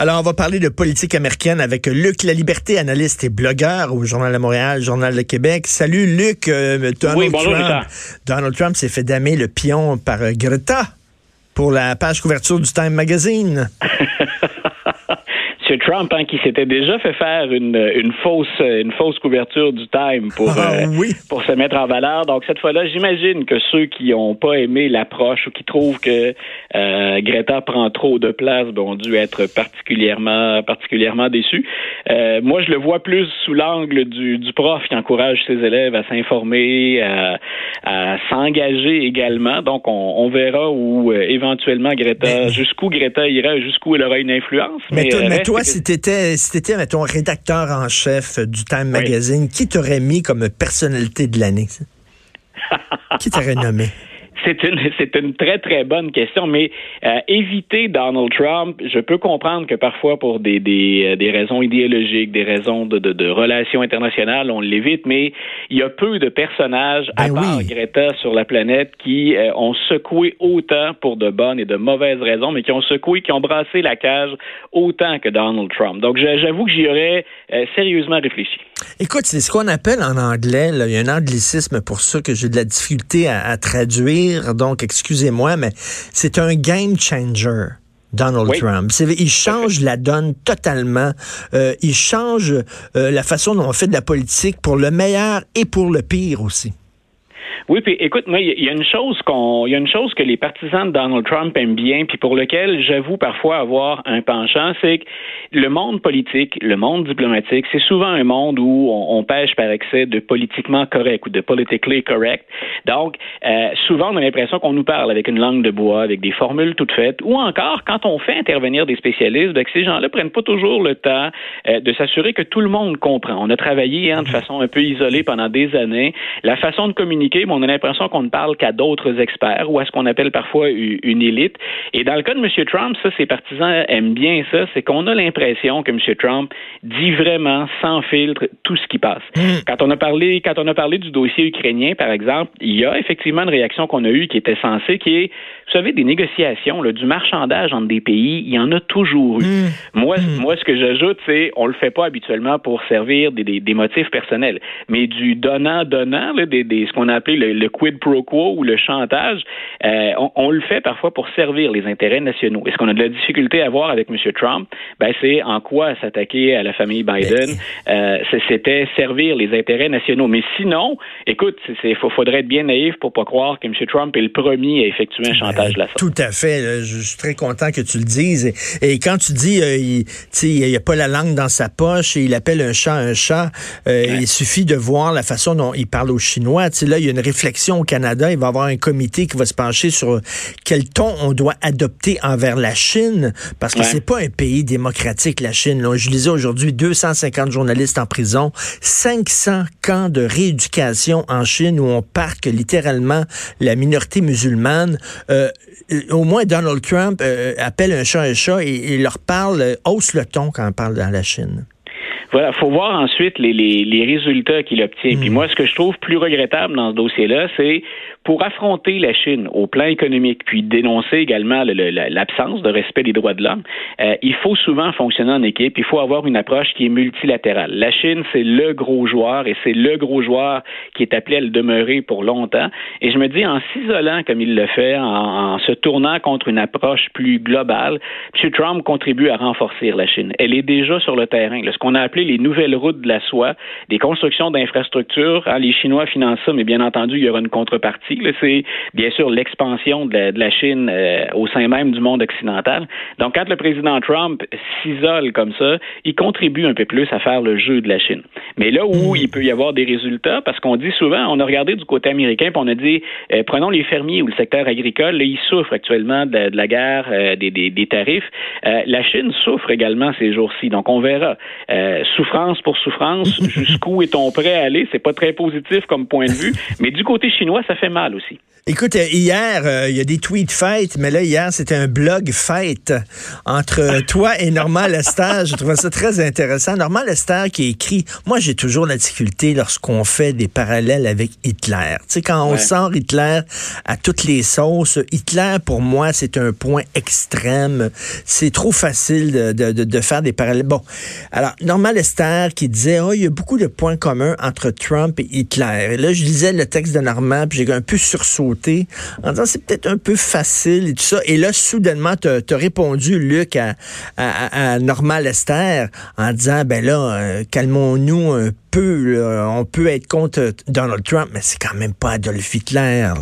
Alors, on va parler de politique américaine avec Luc La Liberté, analyste et blogueur au Journal de Montréal, Journal de Québec. Salut Luc. Euh, Donald oui, bonjour, Trump, Donald Trump s'est fait damer le pion par Greta pour la page couverture du Time Magazine. Trump, hein, qui s'était déjà fait faire une, une, fausse une fausse couverture du Time pour ah, euh, pour se mettre en valeur. Donc cette fois-là, j'imagine que ceux qui n'ont pas aimé l'approche ou qui trouvent que euh, Greta prend trop de place ben, ont dû être particulièrement particulièrement déçus. Euh, moi, je le vois plus sous l'angle du, du prof qui encourage ses élèves à s'informer, à, à s'engager également. Donc on, on verra où éventuellement Greta, jusqu'où Greta ira, jusqu'où elle aura une influence. Mais, mais toi, si t'étais, si t'étais, mettons, rédacteur en chef du Time Magazine, qui t'aurait mis comme personnalité de l'année? qui t'aurait nommé? C'est une, c'est une très, très bonne question, mais euh, éviter Donald Trump, je peux comprendre que parfois, pour des, des, euh, des raisons idéologiques, des raisons de, de, de relations internationales, on l'évite, mais il y a peu de personnages, à ben part Greta, sur la planète qui euh, ont secoué autant pour de bonnes et de mauvaises raisons, mais qui ont secoué, qui ont brassé la cage autant que Donald Trump. Donc, j'avoue que j'y aurais sérieusement réfléchi. Écoute, c'est ce qu'on appelle en anglais, là, il y a un anglicisme pour ça que j'ai de la difficulté à, à traduire donc excusez-moi, mais c'est un game changer. Donald Trump. Il change la donne totalement. Euh, il change euh, la façon dont on fait de la politique pour le meilleur et pour le pire aussi. Oui, puis écoute, moi, il y a une chose qu'on, il y a une chose que les partisans de Donald Trump aiment bien, puis pour lequel j'avoue parfois avoir un penchant, c'est que le monde politique, le monde diplomatique, c'est souvent un monde où on, pêche par excès de politiquement correct ou de politically correct. Donc, euh, souvent, on a l'impression qu'on nous parle avec une langue de bois, avec des formules toutes faites, ou encore quand on fait intervenir des spécialistes, ben, que ces gens-là prennent pas toujours le temps euh, de s'assurer que tout le monde comprend. On a travaillé hein, de façon un peu isolée pendant des années. La façon de communiquer, on a l'impression qu'on ne parle qu'à d'autres experts ou à ce qu'on appelle parfois une élite. Et dans le cas de M. Trump, ça, ses partisans aiment bien ça, c'est qu'on a l'impression que M. Trump dit vraiment sans filtre tout ce qui passe. Mm. Quand on a parlé, quand on a parlé du dossier ukrainien, par exemple, il y a effectivement une réaction qu'on a eue qui était censée, qui est, vous savez, des négociations, du marchandage entre des pays, il y en a toujours eu. Mm. Moi, mm. moi, ce que j'ajoute, c'est, on le fait pas habituellement pour servir des, des, motifs personnels, mais du donnant-donnant, des, des, ce qu'on a appelé le le, quid pro quo ou le chantage, euh, on, le fait parfois pour servir les intérêts nationaux. Et ce qu'on a de la difficulté à voir avec M. Trump, ben, c'est en quoi s'attaquer à la famille Biden. Euh, c'était servir les intérêts nationaux. Mais sinon, écoute, il faudrait être bien naïf pour pas croire que M. Trump est le premier à effectuer un chantage là. Tout à fait. Je suis très content que tu le dises. Et, quand tu dis, euh, il n'y a pas la langue dans sa poche et il appelle un chat un chat, il suffit de voir la façon dont il parle aux Chinois. là, il y a une réflexion au Canada. Il va y avoir un comité qui va se pencher sur quel ton on doit adopter envers la Chine, parce que c'est pas un pays démocratique, la Chine. je lisais aujourd'hui 250 journalistes en prison, 500 camps de rééducation en Chine où on parque littéralement la minorité musulmane. Euh, au moins, Donald Trump euh, appelle un chat un chat et, et leur parle, euh, hausse le ton quand on parle dans la Chine. Voilà, faut voir ensuite les, les, les résultats qu'il obtient. Puis hmm. moi, ce que je trouve plus regrettable dans ce dossier-là, c'est pour affronter la Chine au plan économique, puis dénoncer également l'absence de respect des droits de l'homme, euh, il faut souvent fonctionner en équipe. Il faut avoir une approche qui est multilatérale. La Chine, c'est le gros joueur et c'est le gros joueur qui est appelé à le demeurer pour longtemps. Et je me dis, en s'isolant comme il le fait, en, en se tournant contre une approche plus globale, M. Trump contribue à renforcer la Chine. Elle est déjà sur le terrain. ce qu'on a appelé les nouvelles routes de la soie, des constructions d'infrastructures. Hein, les Chinois financent ça, mais bien entendu, il y aura une contrepartie. C'est bien sûr l'expansion de, la Chine euh, au sein même du monde occidental. Donc, quand le président Trump s'isole comme ça, il contribue un peu plus à faire le jeu de la Chine. Mais là où hmm. il peut y avoir des résultats, parce qu'on dit souvent, on a regardé du côté américain, puis on a dit, euh, prenons les fermiers ou le secteur agricole, là, ils souffrent actuellement de, la guerre, euh, des, des, tarifs. la Chine souffre également ces jours-ci. Donc, on verra souffrance pour souffrance. Jusqu'où est-on prêt à aller? C'est pas très positif comme point de vue. Mais du côté chinois, ça fait mal aussi. Écoute, euh, hier, euh, il y a des tweets fêtes, mais là, hier, c'était un blog fête entre toi et Normand Lester. Je trouvais ça très intéressant. Normand Lester qui écrit, moi, j'ai toujours la difficulté lorsqu'on fait des parallèles avec Hitler. Tu sais, quand on sort Hitler à toutes les sauces, Hitler, pour moi, c'est un point extrême. C'est trop facile de, de, de, faire des parallèles. Bon, alors, Normand Lester qui disait, oh, il y a beaucoup de points communs entre Trump et Hitler. Et là, je lisais le texte de Normand, puis j'ai un peu sursauté en disant c'est peut-être un peu facile et tout ça. Et là, soudainement, tu as, répondu, Luc, à, à, Normal Esther en disant ben là, euh, calmons-nous un peu. On peut être contre Donald Trump, mais c'est quand même pas Adolf Hitler.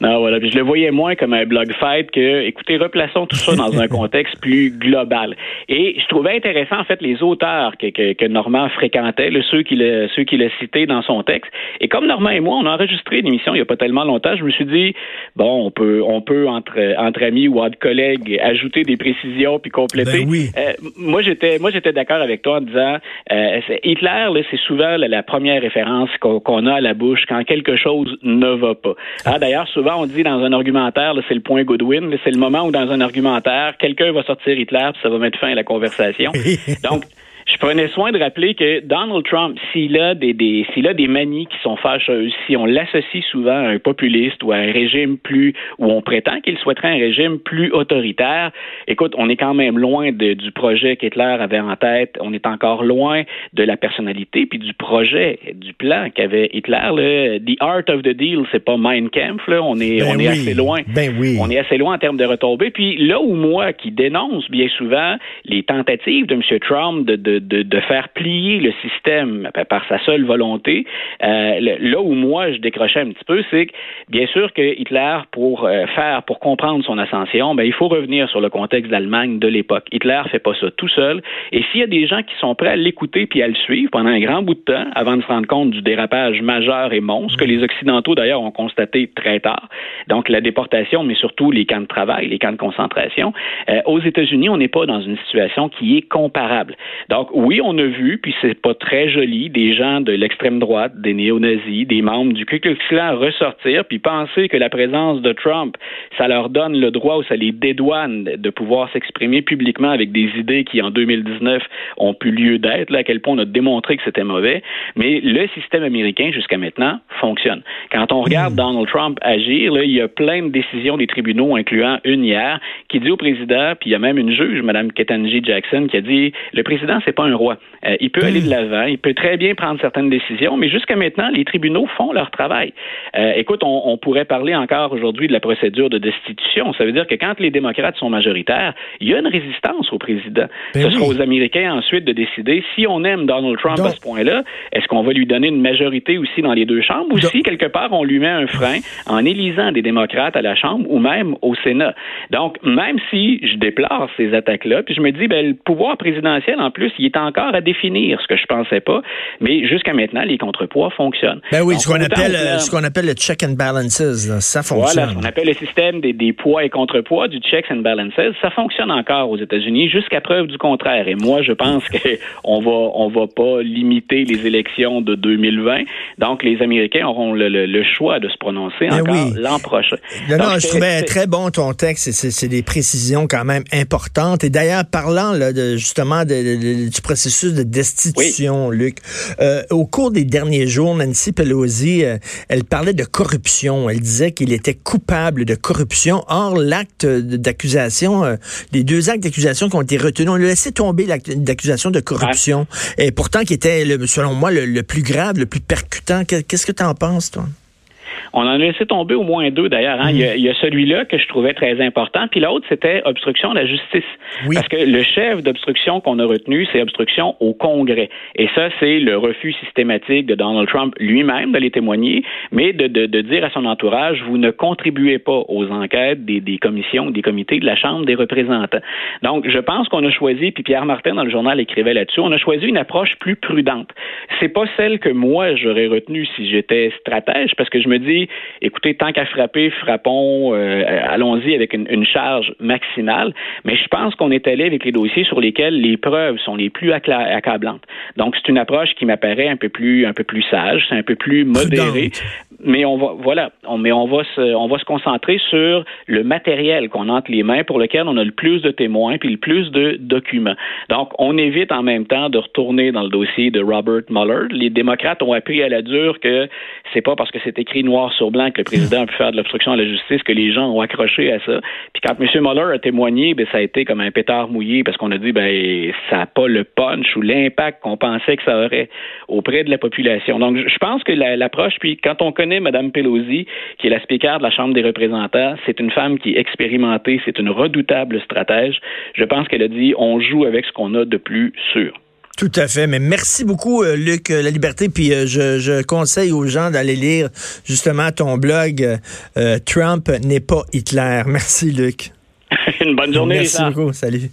Non, voilà. Puis je le voyais moins comme un blog fight que, écoutez, replaçons tout ça dans un contexte plus global. Et je trouvais intéressant, en fait, les auteurs que, que, que Normand fréquentait, ceux qu'il a, ceux qu'il a cités dans son texte. Et comme Normand et moi, on a enregistré une émission il n'y a pas tellement longtemps, je me suis dit, bon, on peut, on peut entre, entre amis ou entre collègues ajouter des précisions puis compléter. Ben oui. euh, moi, j'étais, moi, j'étais d'accord avec toi en disant, euh, Hitler, c'est souvent la, première référence qu'on, a à la bouche quand quelque chose ne va pas. Ah, d'ailleurs, souvent on dit dans un argumentaire, c'est le point Goodwin, c'est le moment où dans un argumentaire, quelqu'un va sortir Hitler, puis ça va mettre fin à la conversation. Donc, je prenais soin de rappeler que Donald Trump, s'il a des, des s'il a des manies qui sont fâcheuses, si on l'associe souvent à un populiste ou à un régime plus, où on prétend qu'il souhaiterait un régime plus autoritaire, écoute, on est quand même loin de, du projet qu'Hitler avait en tête. On est encore loin de la personnalité puis du projet, du plan qu'avait Hitler. Là. The art of the deal, c'est pas Mein Kampf. Là. On est, ben on est assez loin. Ben oui. On est assez loin en termes de retombées. Puis là où moi, qui dénonce bien souvent les tentatives de M. Trump de, de de, faire plier le système par sa seule volonté. Euh, là où moi je décrochais un petit peu, c'est que bien sûr que Hitler, pour euh, faire, pour comprendre son ascension, ben, il faut revenir sur le contexte d'Allemagne de l'époque. Hitler fait pas ça tout seul. Et s'il y a des gens qui sont prêts à l'écouter puis à le suivre pendant un grand bout de temps, avant de se rendre compte du dérapage majeur et monstre que les Occidentaux d'ailleurs ont constaté très tard, donc la déportation, mais surtout les camps de travail, les camps de concentration, euh, aux États-Unis, on n'est pas dans une situation qui est comparable. Donc oui, on a vu, puis c'est pas très joli, des gens de l'extrême droite, des néo-nazis, des membres du Ku Klux Klan ressortir, puis penser que la présence de Trump, ça leur donne le droit ou ça les dédouane de pouvoir s'exprimer publiquement avec des idées qui, en 2019, ont pu lieu d'être, à quel point on a démontré que c'était mauvais. Mais le système américain, jusqu'à maintenant, fonctionne. Quand on regarde hmm. Donald Trump agir, là, il y a plein de décisions des tribunaux, incluant une hier, qui dit au président, puis il y a même une juge, Mme Ketanji Jackson, qui a dit, le président, c'est pas un roi. Euh, il peut aller de l'avant, il peut très bien prendre certaines décisions, mais jusqu'à maintenant, les tribunaux font leur travail. Euh, écoute, on, pourrait parler encore aujourd'hui de la procédure de destitution. Ça veut dire que quand les démocrates sont majoritaires, il y a une résistance au président. Ben ce sera aux Américains ensuite de décider si on aime Donald Trump à ce point-là, est-ce qu'on va lui donner une majorité aussi dans les deux chambres ou si quelque part on lui met un frein en élisant des démocrates à la Chambre ou même au Sénat. Donc, même si je déplore ces attaques-là, puis je me dis, ben, le pouvoir présidentiel, en plus, il est encore à définir, ce que je pensais pas. Mais jusqu'à maintenant, les contrepoids fonctionnent. Ben oui, ce qu'on appelle, euh, ce qu'on appelle le check and balances, ça fonctionne. Voilà, ce qu'on appelle le système des, des, poids et contrepoids, du checks and balances, ça fonctionne encore aux États-Unis jusqu'à preuve du contraire. Et moi, je pense qu'on va, on va pas limiter les élections de 2020. Donc, les Américains auront le, le, choix de se prononcer ben encore l'an prochain. Non, non, je trouvais très bon ton texte. C'est des précisions quand même importantes. Et d'ailleurs, parlant là, de, justement de, du processus de destitution, Luc. Euh, au cours des derniers jours, Nancy Pelosi, euh, elle parlait de corruption. Elle disait qu'il était coupable de corruption. Or, l'acte d'accusation, euh, les deux actes d'accusation qui ont été retenus, on a laissé tomber l'acte d'accusation de corruption. Et pourtant, qui était, selon moi, le, le, plus grave, le plus percutant. Qu'est-ce que tu en penses, toi? On en a laissé tomber au moins deux d'ailleurs. Hein. Il y a, celui-là que je trouvais très important, puis l'autre c'était obstruction à la justice. Parce que le chef d'obstruction qu'on a retenu, c'est obstruction au Congrès. Et ça, c'est le refus systématique de Donald Trump lui-même d'aller témoigner, mais de, de, dire à son entourage, vous ne contribuez pas aux enquêtes des, des commissions, des comités de la Chambre des représentants. Donc, je pense qu'on a choisi, puis Pierre Martin dans le journal écrivait là-dessus, on a choisi une approche plus prudente. C'est pas celle que moi j'aurais retenue si j'étais stratège, parce que je me dis écoutez, tant qu'à frapper, frappons, euh, allons-y avec une, une, charge maximale. Mais je pense qu'on est allé avec les dossiers sur lesquels les preuves sont les plus accablantes. Donc, c'est une approche qui m'apparaît un peu plus, un peu plus sage, c'est un peu plus modéré mais on va voilà, on, mais on va se on va se concentrer sur le matériel qu'on a entre les mains pour lequel on a le plus de témoins puis le plus de documents. Donc on évite en même temps de retourner dans le dossier de Robert Mueller. Les démocrates ont appris à la dure que c'est pas parce que c'est écrit noir sur blanc que le président a pu faire de l'obstruction à la justice que les gens ont accroché à ça. Puis quand M. Mueller a témoigné, ben ça a été comme un pétard mouillé parce qu'on a dit ben ça n'a pas le punch ou l'impact qu'on pensait que ça aurait auprès de la population. Donc je pense que l'approche puis quand on connaît Mme Pelosi, qui est la speaker de la Chambre des représentants. C'est une femme qui est expérimentée, c'est une redoutable stratège. Je pense qu'elle a dit on joue avec ce qu'on a de plus sûr. Tout à fait. Mais merci beaucoup, euh, Luc euh, La Liberté. Puis euh, je, conseille aux gens d'aller lire justement ton blog Trump n'est pas Hitler. Merci, Luc. Une bonne journée. Merci beaucoup. Salut.